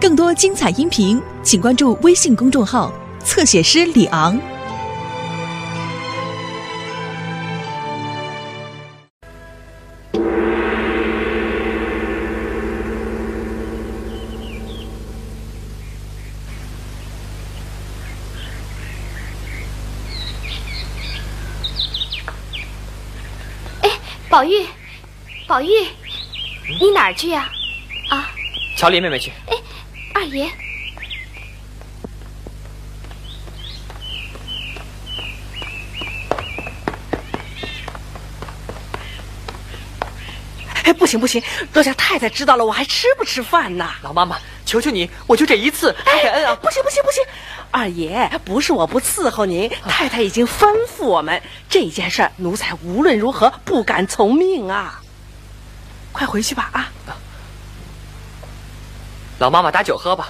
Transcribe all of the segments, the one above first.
更多精彩音频，请关注微信公众号“侧写师李昂”。哎，宝玉，宝玉，你哪儿去呀、啊？瞧林妹妹去。哎，二爷，哎，不行不行，若家太太知道了，我还吃不吃饭呢？老妈妈，求求你，我就这一次，哎感恩啊！不行不行不行，二爷不是我不伺候您，太太已经吩咐我们这件事儿，奴才无论如何不敢从命啊！快回去吧啊！老妈妈打酒喝吧。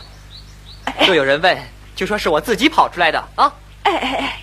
若有人问，就说是我自己跑出来的啊！哎哎哎，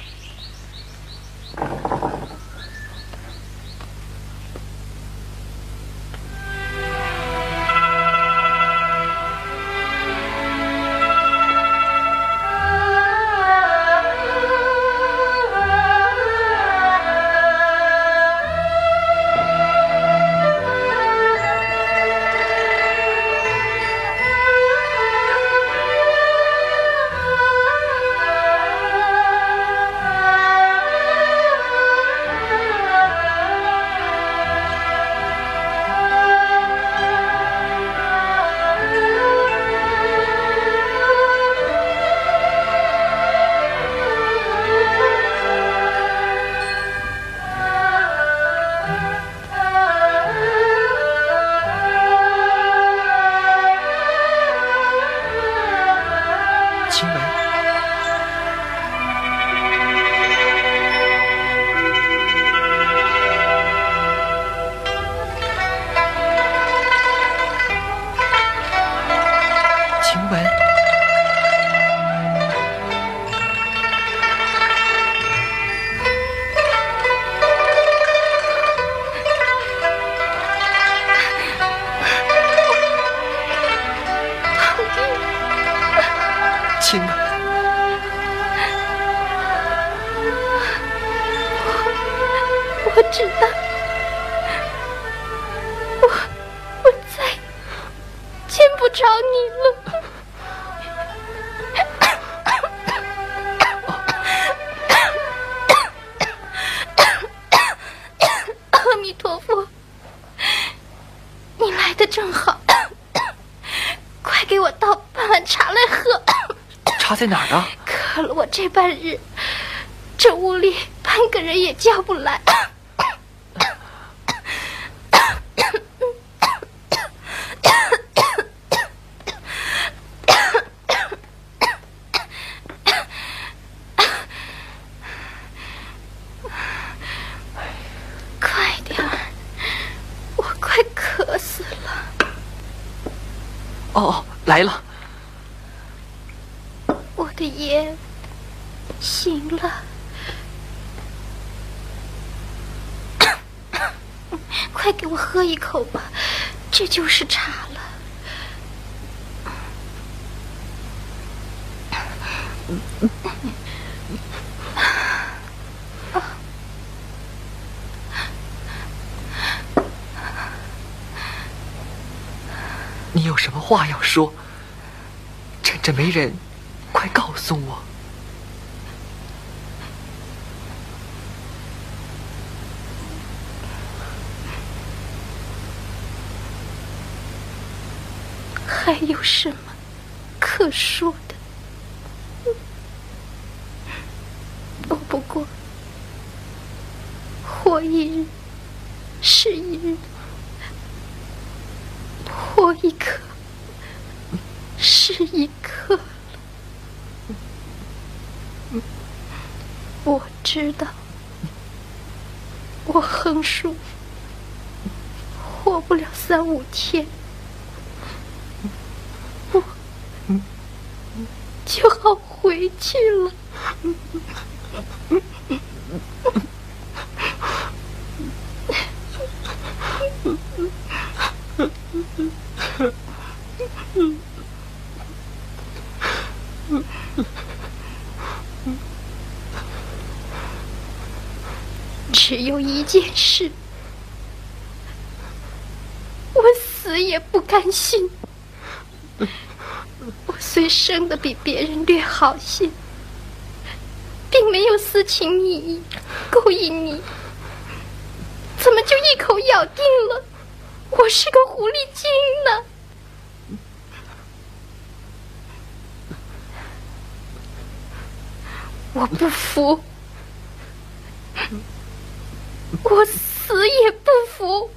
日，这屋里半个人也叫不来。快点儿，我快渴死了。哦哦，来了。我的爷醒了，快给我喝一口吧，这就是茶了。你有什么话要说？趁着没人，快告诉我。还有什么可说的？我不过活一日是一日，活一刻是一刻。我知道，我横竖活不了三五天。就好回去了。只有一件事我死也不甘心。生的比别人略好些，并没有私情蜜意勾引你，怎么就一口咬定了我是个狐狸精呢？我不服，我死也不服。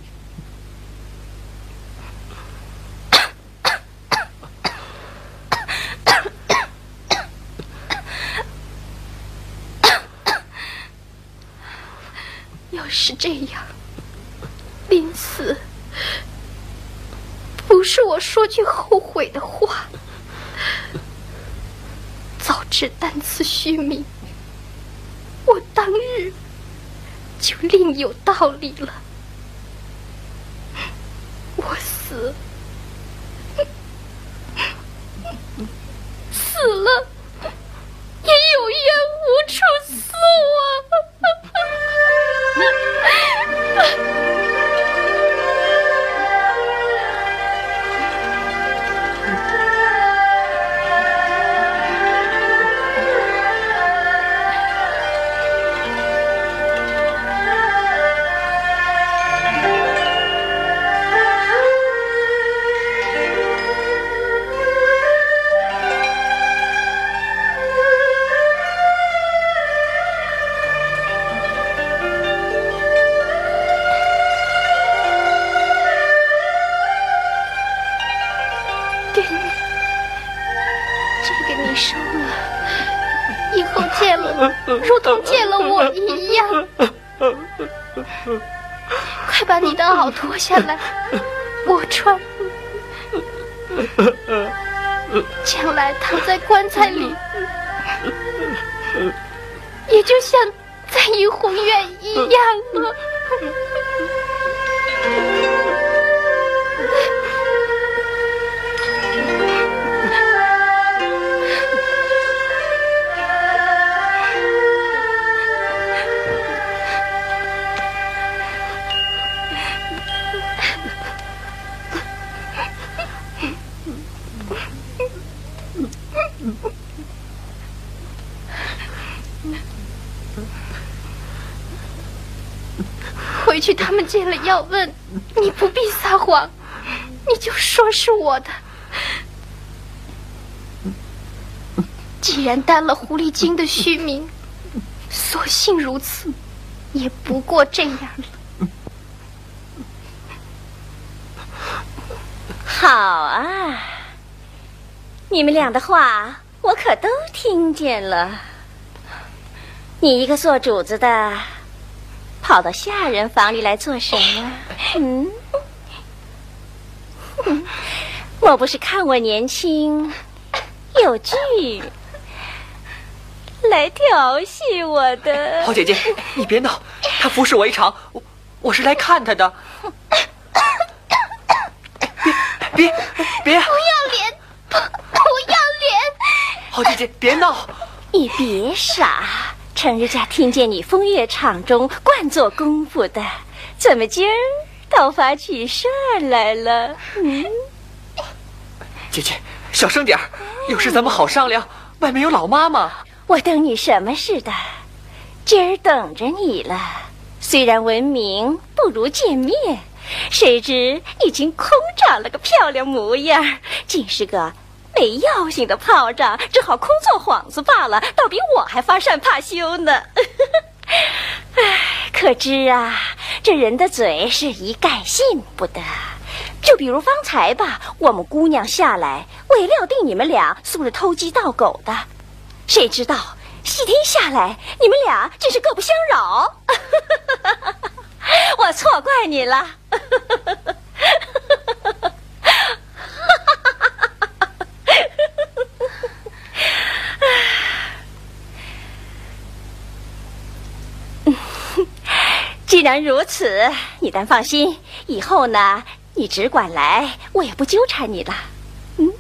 要是这样，临死不是我说句后悔的话。早知单此虚名，我当日就另有道理了。我死，脱下来，我穿。将来躺在棺材里，也就像 回去他们见了要问，你不必撒谎，你就说是我的。既然担了狐狸精的虚名，索性如此，也不过这样了。好啊，你们俩的话我可都听见了。你一个做主子的。跑到下人房里来做什么？嗯，莫不是看我年轻有趣，来调戏我的？好姐姐，你别闹，他服侍我一场，我我是来看他的。别别别！不要脸！不要脸！好姐姐，别闹！你别傻。程日家听见你风月场中惯做功夫的，怎么今儿倒发起事儿来了？嗯，姐姐，小声点儿，有事咱们好商量。外面有老妈妈。我等你什么似的，今儿等着你了。虽然闻名不如见面，谁知已经空长了个漂亮模样，竟是个。没药性的炮仗，只好空做幌子罢了，倒比我还发善怕羞呢。唉，可知啊，这人的嘴是一概信不得。就比如方才吧，我们姑娘下来，未料定你们俩素是偷鸡盗狗的，谁知道西天下来，你们俩真是各不相扰。我错怪你了。既然如此，你但放心，以后呢，你只管来，我也不纠缠你了。嗯，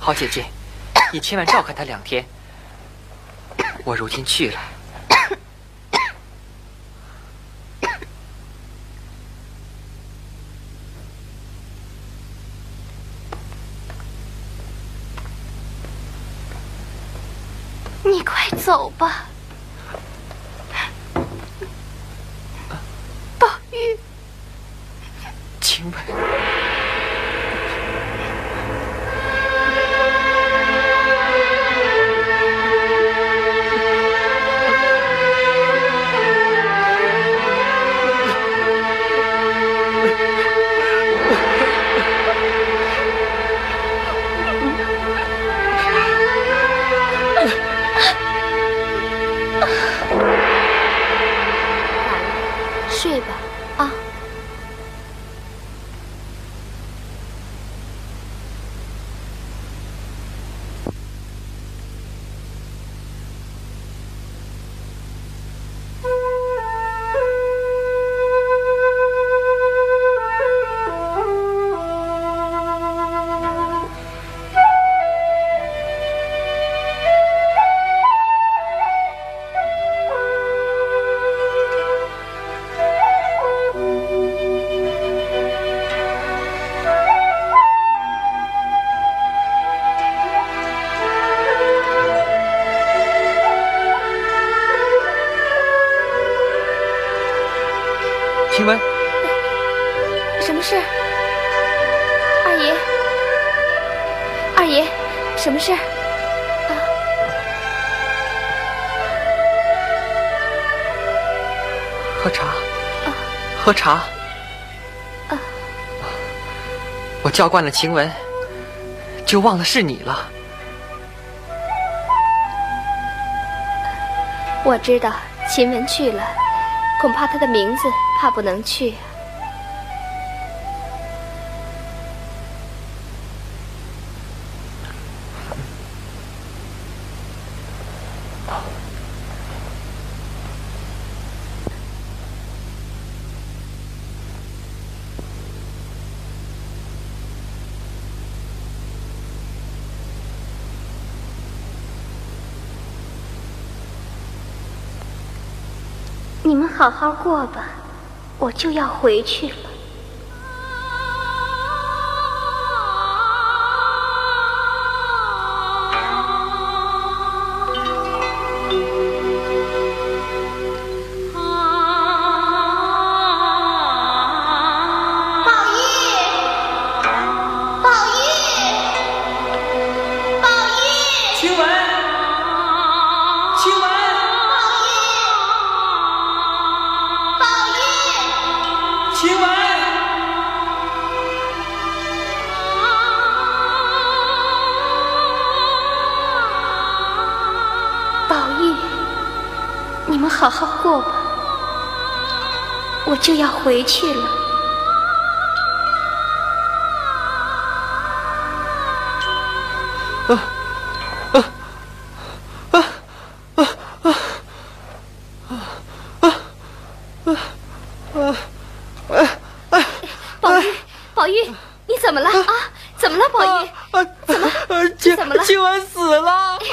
好姐姐，你千万照看他两天。我如今去了。你快走吧，喝茶。啊我叫惯了晴雯，就忘了是你了。我知道晴雯去了，恐怕她的名字怕不能去。你们好好过吧，我就要回去了。去了。宝玉，宝玉，你怎么了啊？怎么了，宝玉？怎么？晴怎么了晴雯死了！你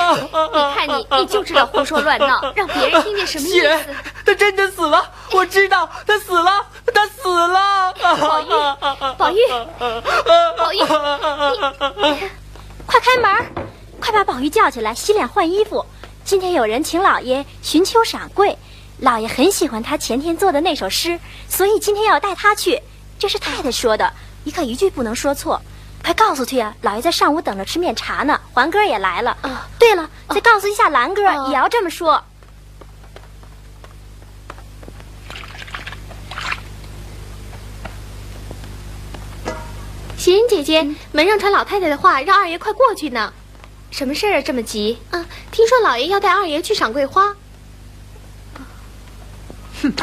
看你，你就知道胡说乱闹，让别人听见什么意熙然思？，他真的死了！我知道他死了，他死了！宝玉，宝玉，宝玉，你快开门！快把宝玉叫起来，洗脸换衣服。今天有人请老爷寻秋赏桂，老爷很喜欢他前天做的那首诗，所以今天要带他去。这是太太说的，你可一句不能说错。快告诉去啊！老爷在上午等着吃面茶呢，环哥也来了。啊对了，再告诉一下兰哥，啊也要这么说。袭人姐姐，门上传老太太的话，让二爷快过去呢。什么事儿啊？这么急？啊，听说老爷要带二爷去赏桂花。哼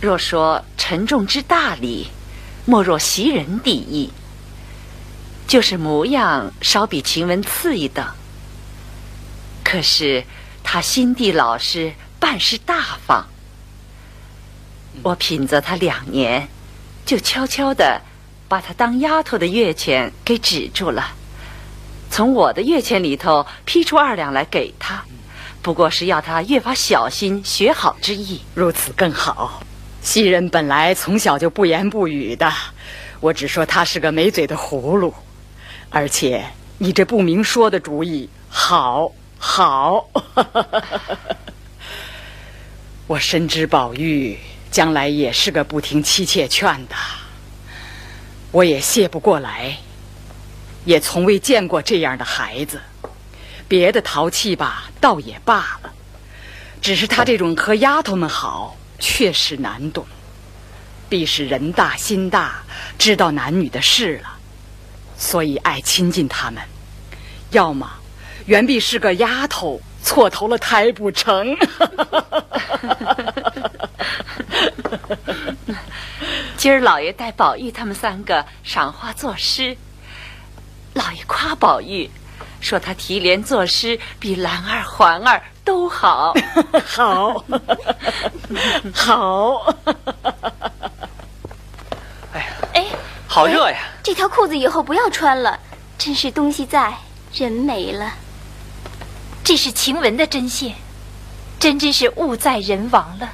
若说沉重之大礼，莫若袭人第一。就是模样稍比晴雯次一等，可是他心地老实，办事大方。我品责她两年，就悄悄的把她当丫头的月钱给止住了，从我的月钱里头批出二两来给她，不过是要她越发小心学好之意。如此更好。袭人本来从小就不言不语的，我只说她是个没嘴的葫芦。而且你这不明说的主意，好，好。我深知宝玉将来也是个不听妻妾劝的，我也谢不过来，也从未见过这样的孩子。别的淘气吧，倒也罢了，只是他这种和丫头们好。确实难懂，必是人大心大，知道男女的事了，所以爱亲近他们；要么，原必是个丫头错投了胎不成。今儿老爷带宝玉他们三个赏花作诗，老爷夸宝玉，说他提联作诗比兰儿、环儿。都好，好，好。哎呀，哎，好热呀！这条裤子以后不要穿了，真是东西在，人没了。这是晴雯的针线，真真是物在人亡了。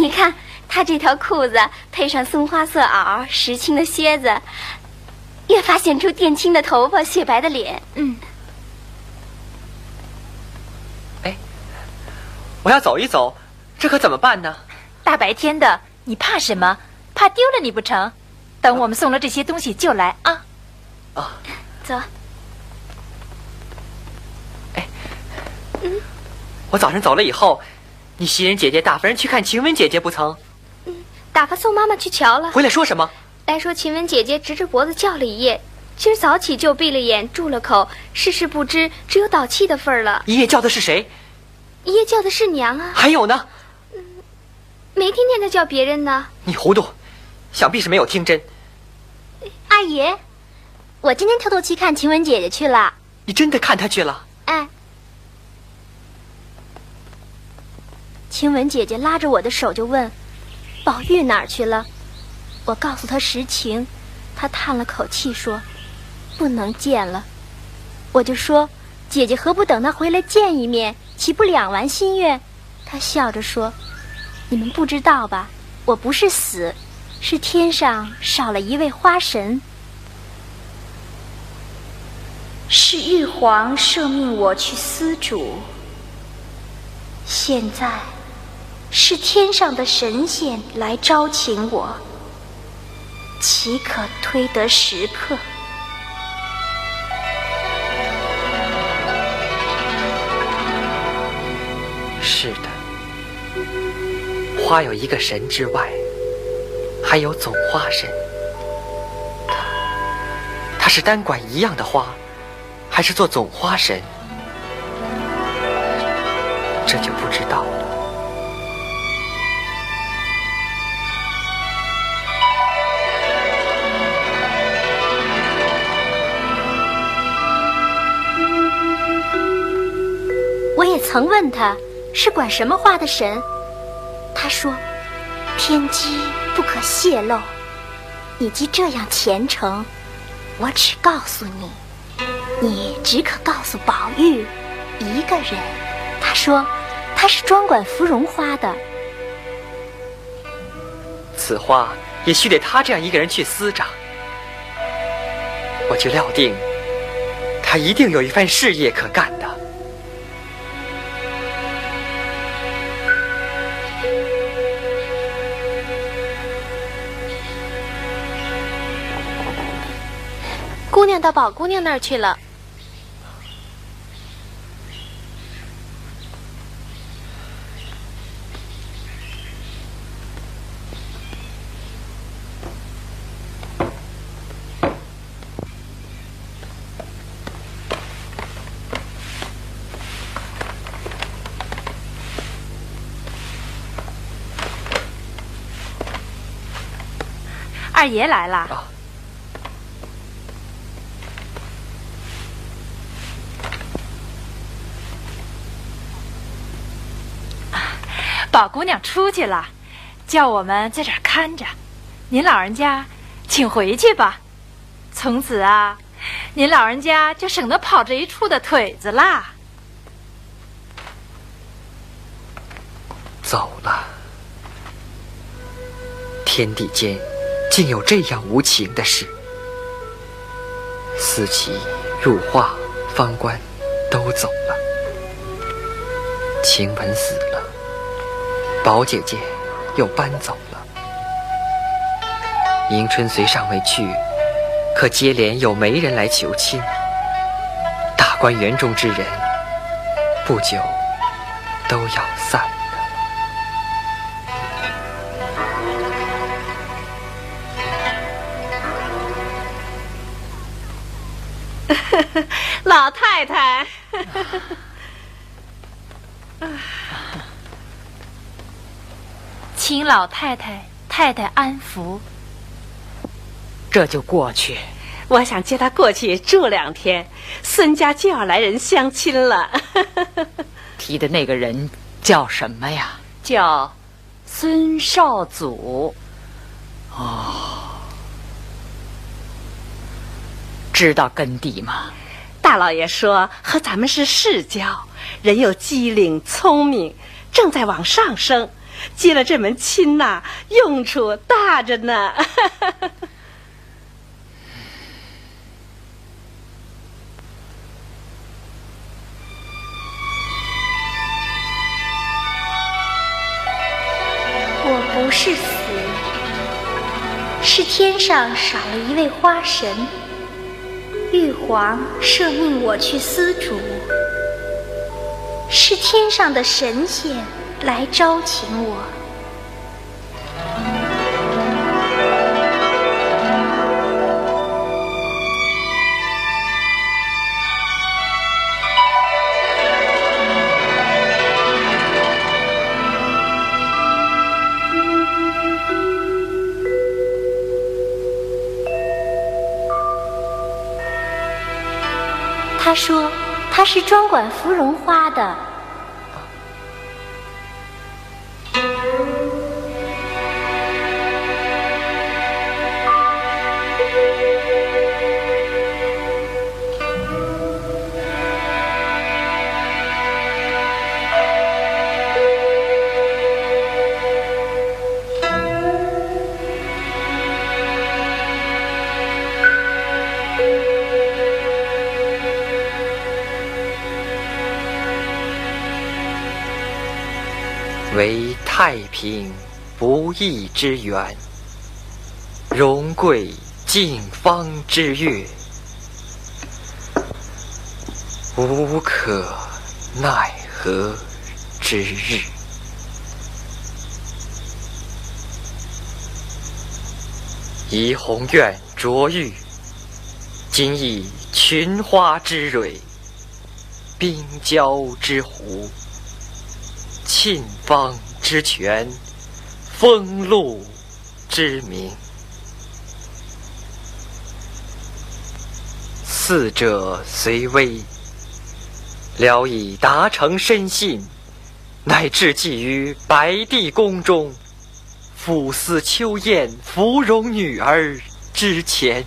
哎，你看他这条裤子配上松花色袄、石青的靴子，越发显出靛青的头发、雪白的脸。嗯。哎我要走一走，这可怎么办呢？大白天的，你怕什么？怕丢了你不成？等我们送了这些东西就来啊！啊，走。哎，嗯，我早上走了以后，你袭人姐姐打发人去看晴雯姐姐不曾？嗯，打发宋妈妈去瞧了。回来说什么？来说晴雯姐姐直着脖子叫了一夜，今儿早起就闭了眼，住了口，事事不知，只有倒气的份儿了。一夜叫的是谁？一夜叫的是娘啊，还有呢，没听见他叫别人呢。你糊涂，想必是没有听真。二爷，我今天偷偷去看晴雯姐姐去了。你真的看她去了？哎，晴雯姐姐拉着我的手就问：“宝玉哪儿去了？”我告诉她实情，她叹了口气说：“不能见了。”我就说：“姐姐何不等他回来见一面？”岂不两完心愿？他笑着说：“你们不知道吧？我不是死，是天上少了一位花神。是玉皇赦命我去司主。现在，是天上的神仙来招请我，岂可推得时刻？”是的，花有一个神之外，还有总花神。他，他是单管一样的花，还是做总花神？这就不知道了。曾问他。是管什么花的神？他说：“天机不可泄露。你既这样虔诚，我只告诉你，你只可告诉宝玉一个人。他说他是专管芙蓉花的。此花也须得他这样一个人去司掌。我就料定，他一定有一番事业可干的。”姑娘到宝姑娘那儿去了。二爷来了。宝姑娘出去了，叫我们在这儿看着。您老人家请回去吧。从此啊，您老人家就省得跑这一处的腿子啦。走了，天地间竟有这样无情的事。思琪、入画、方官都走了，晴雯死了，宝姐姐又搬走了，迎春虽尚未去，可接连有媒人来求亲，大观园中之人不久都要散了。老太太，请老太太太太安抚。这就过去。我想接他过去住两天，孙家就要来人相亲了。提的那个人叫什么呀？叫孙少祖。哦，知道根底吗？大老爷说和咱们是世交，人又机灵聪明，正在往上升，接了这门亲呐，用处大着呢。我不是死，是天上少了一位花神。玉皇赦命我去司主，是天上的神仙来招请我。他说他是专管芙蓉花的。太平不义之源，荣贵敬方之月，无可奈何之日。怡红院卓玉，今以群花之蕊，冰娇之狐。沁芳之泉，风露之名，四者虽微，聊以达成深信，乃至寄于白帝宫中，抚思秋燕芙蓉女儿之前。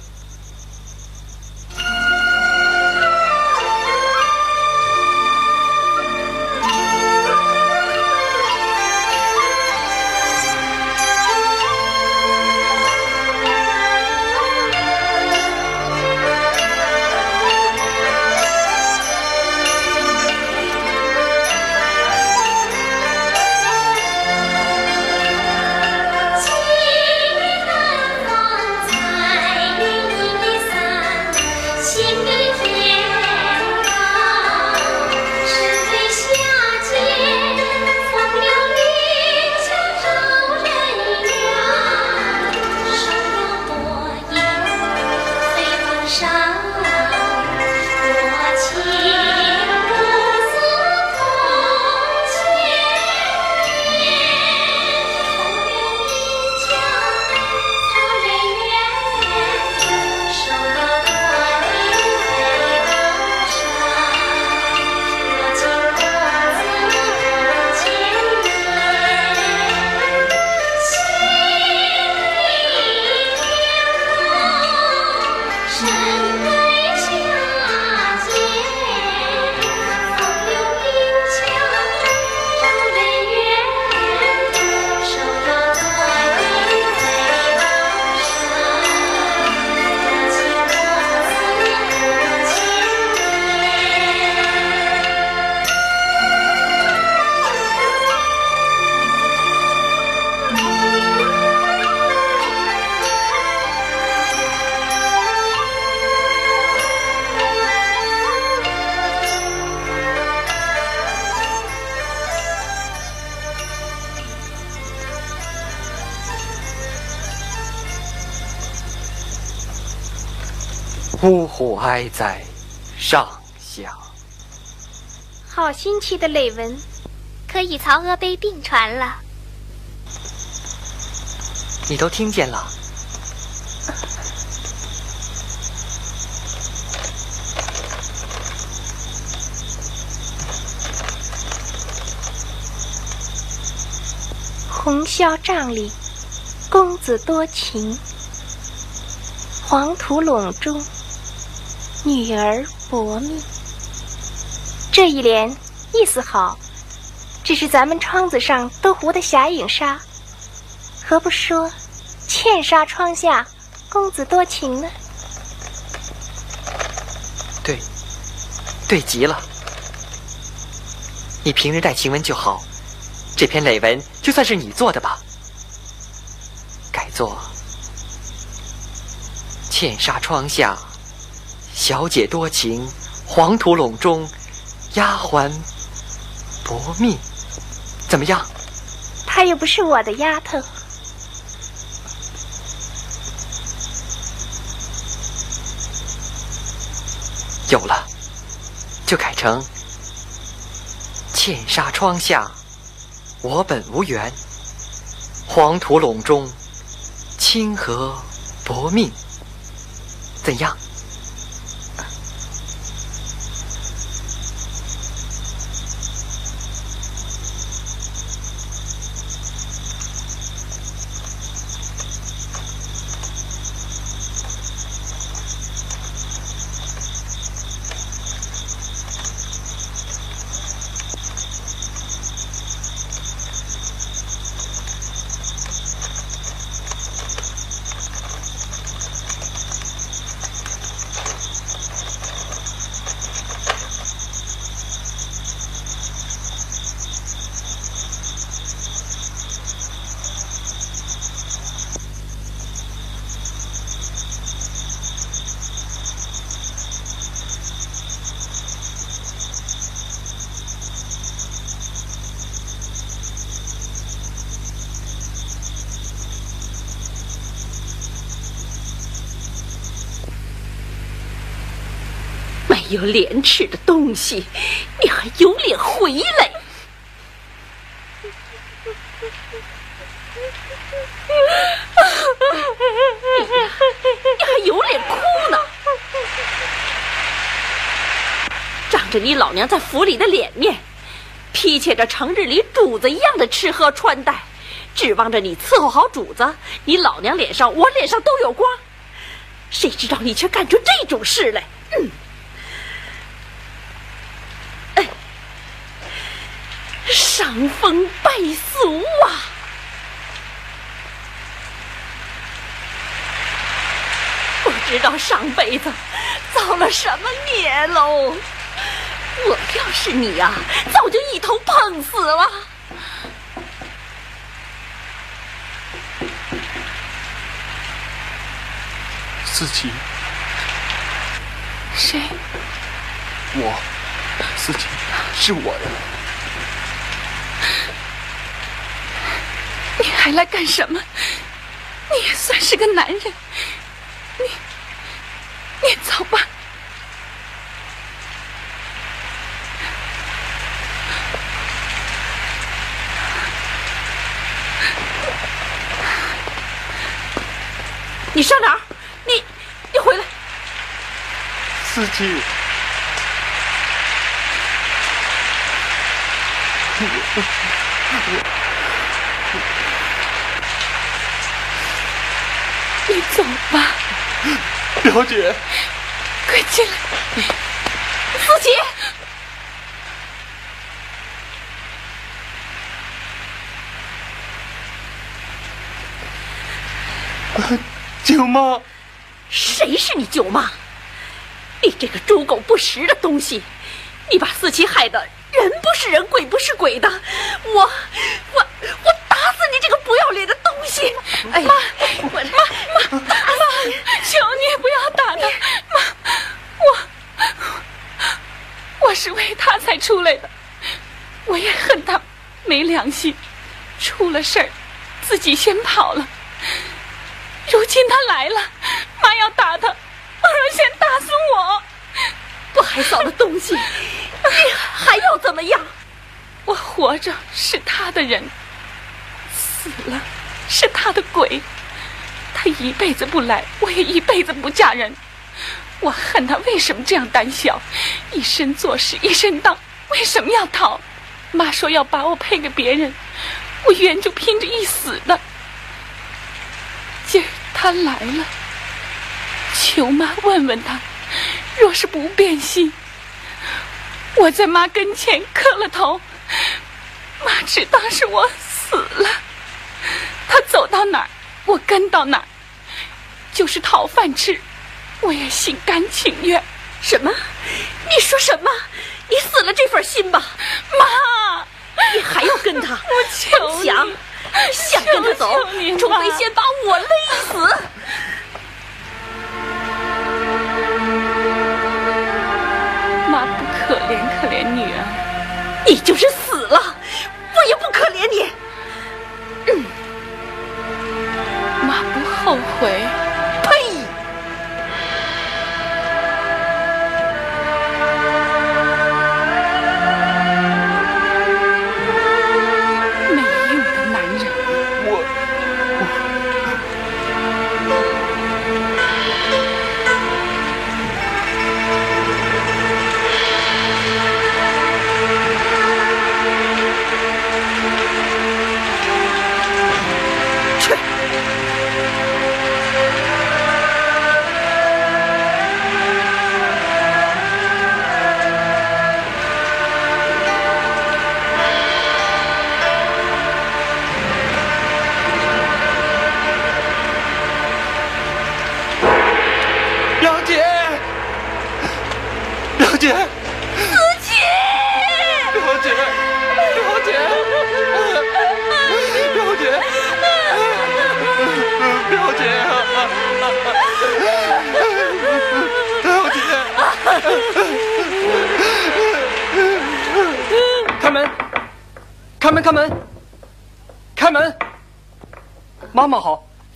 上下。好新奇的雷文，可以曹娥碑并传了。你都听见了？红绡帐里，公子多情；黄土垄中，女儿薄命。这一联意思好，只是咱们窗子上都糊的霞影纱，何不说“茜纱窗下，公子多情”呢？对，对极了。你平日带晴雯就好。这篇累文就算是你做的吧，改作“茜纱窗下，小姐多情；黄土垄中，丫鬟薄命”，怎么样？她又不是我的丫头。有了，就改成“茜纱窗下”。我本无缘，黄土垄中，清河薄命，怎样？有廉耻的东西，你还有脸回来？你还有脸哭呢？仗着你老娘在府里的脸面，披切着成日里主子一样的吃喝穿戴，指望着你伺候好主子，你老娘脸上我脸上都有光。谁知道你却干出这种事来？嗯。伤风败俗啊！不知道上辈子造了什么孽喽！我要是你呀，早就一头碰死了。思琪，谁？我，思琪，是我呀。你还来干什么？你也算是个男人，你，你走吧。你上哪儿？你，你回来。司机。我。你走吧，表姐，快进来，思琪，舅妈，谁是你舅妈？你这个猪狗不食的东西，你把思琪害得人不是人，鬼不是鬼的，我，我。这个不要脸的东西！哎妈，妈妈妈，求你不要打他！妈，我我是为他才出来的，我也恨他没良心，出了事儿自己先跑了。如今他来了，妈要打他，儿先打死我！不害臊的东西，你还要怎么样？我活着是他的人，死了是他的鬼。他一辈子不来，我也一辈子不嫁人。我恨他为什么这样胆小，一身做事一身当，为什么要逃？妈说要把我配给别人，我原就拼着一死的。今儿他来了，求妈问问他，若是不变心，我在妈跟前磕了头，妈只当是我死了。他走到哪儿，我跟到哪儿，就是讨饭吃，我也心甘情愿。什么？你说什么？你死了这份心吧，妈！你还要跟他？我求你，想想跟他走，除非先把我勒死。妈不可怜可怜女儿，你就是死了，我也不可怜你。后悔。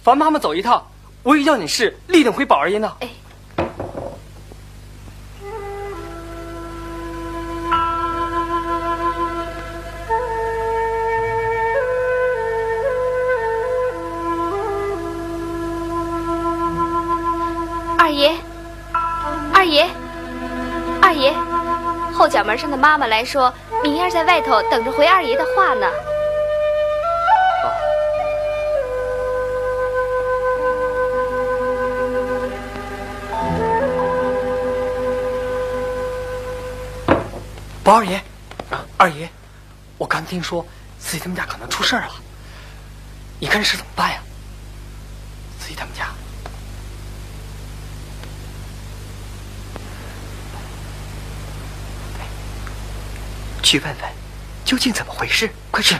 烦妈妈走一趟，我有要紧事，立定回宝二爷呢。哎，二爷，二爷，二爷，后角门上的妈妈来说，明燕在外头等着回二爷的话呢。宝二爷，二爷，我刚听说司机他们家可能出事儿了，你看这事怎么办呀？司机他们家，去问问究竟怎么回事，快去！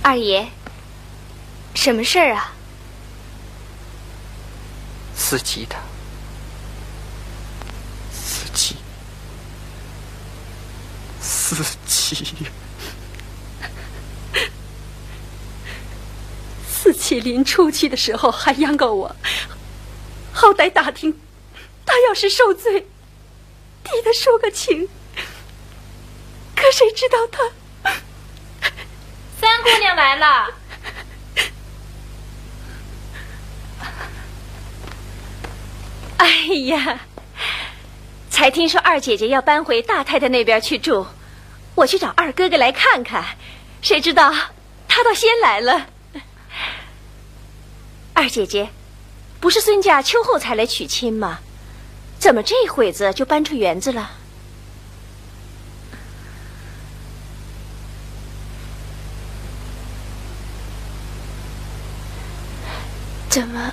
二爷，什么事儿啊？司机的，司机，司机，四七临出去的时候还央告我，好歹打听他要是受罪，替他说个情。可谁知道他三姑娘来了。哎呀，才听说二姐姐要搬回大太太那边去住，我去找二哥哥来看看，谁知道他倒先来了。二姐姐，不是孙家秋后才来娶亲吗？怎么这会子就搬出园子了？怎么？